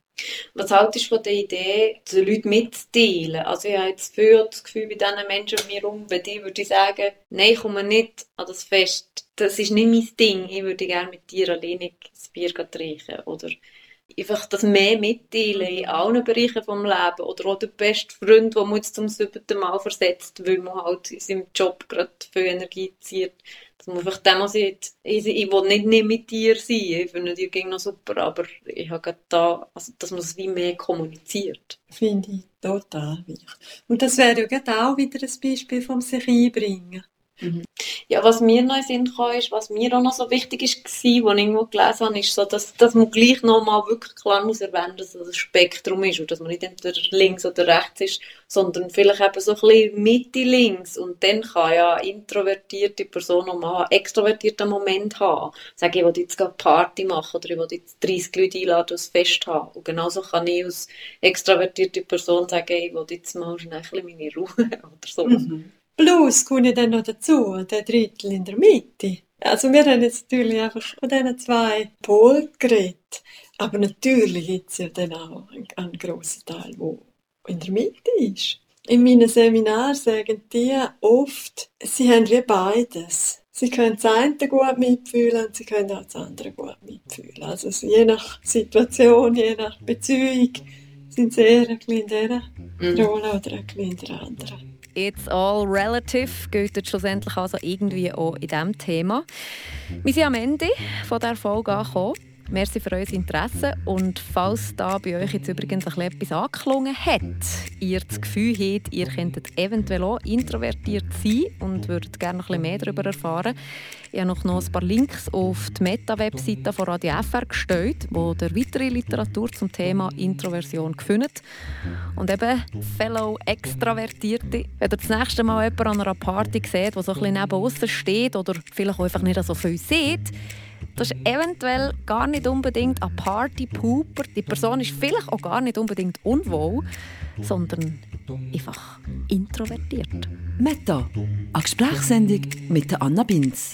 Was haltest du von der Idee, den Leuten mitzuteilen? Also ich habe jetzt für das Gefühl, bei diesen Menschen um mich herum, bei dir würde ich sagen, nein, ich komme nicht an das Fest. Das ist nicht mein Ding. Ich würde gerne mit dir alleine das Bier trinken. Oder einfach das mehr mitteilen in allen Bereichen des Lebens. Oder auch der beste Freund, der man jetzt zum siebten Mal versetzt, weil man halt in seinem Job gerade viel Energie zieht. Dass man einfach dem sieht, ich, ich will nicht, nicht mit dir sein, ich finde dir ging noch super, aber ich habe da, also, dass man es wie mehr kommuniziert. Finde ich total wichtig. Und das wäre ja auch wieder ein Beispiel vom sich einbringen. Ja, was mir noch in Sinn kam, ist, was mir auch noch so wichtig ist, was ich irgendwo gelesen habe, ist so, dass, dass man gleich noch mal wirklich klar muss erwähnen, dass es ein Spektrum ist und dass man nicht entweder links oder rechts ist, sondern vielleicht eben so ein bisschen Mitte links und dann kann ja introvertierte Person noch mal einen extrovertierten Moment haben. Sagen, ich will jetzt gerade Party machen oder ich will jetzt 30 Leute einladen, das Fest haben. Und genauso kann ich als extrovertierte Person sagen, ich will jetzt mal schnell ein meine Ruhe oder so. Mhm. Plus kommt dann noch dazu, der Drittel in der Mitte. Also wir haben jetzt natürlich einfach von diesen zwei Polen geredet. Aber natürlich gibt es ja dann auch einen, einen grossen Teil, der in der Mitte ist. In meinen Seminaren sagen die oft, sie haben wie beides. Sie können das eine gut mitfühlen und sie können auch das andere gut mitfühlen. Also je nach Situation, je nach Beziehung sind sie eher ein bisschen in dieser mhm. Rolle oder ein bisschen in der anderen. It's all relative gilt schlussendlich also irgendwie auch in diesem Thema. Wir sind am Ende von der Folge angekommen. Merci für euer Interesse und falls da bei euch jetzt übrigens etwas angeklungen hat, ihr das Gefühl habt, ihr könntet eventuell auch introvertiert sein und würdet gerne noch ein bisschen mehr darüber erfahren, ich habe noch ein paar Links auf die Meta-Webseite von Radio FR gestellt, wo ihr weitere Literatur zum Thema Introversion findet. Und eben, Fellow Extravertierte, wenn ihr das nächste Mal jemanden an einer Party seht, der so ein bisschen neben steht oder vielleicht auch einfach nicht so viel sieht, das ist eventuell gar nicht unbedingt ein Party-Pooper. Die Person ist vielleicht auch gar nicht unbedingt unwohl, sondern einfach introvertiert. Meta, eine Gesprächssendung mit Anna Binz.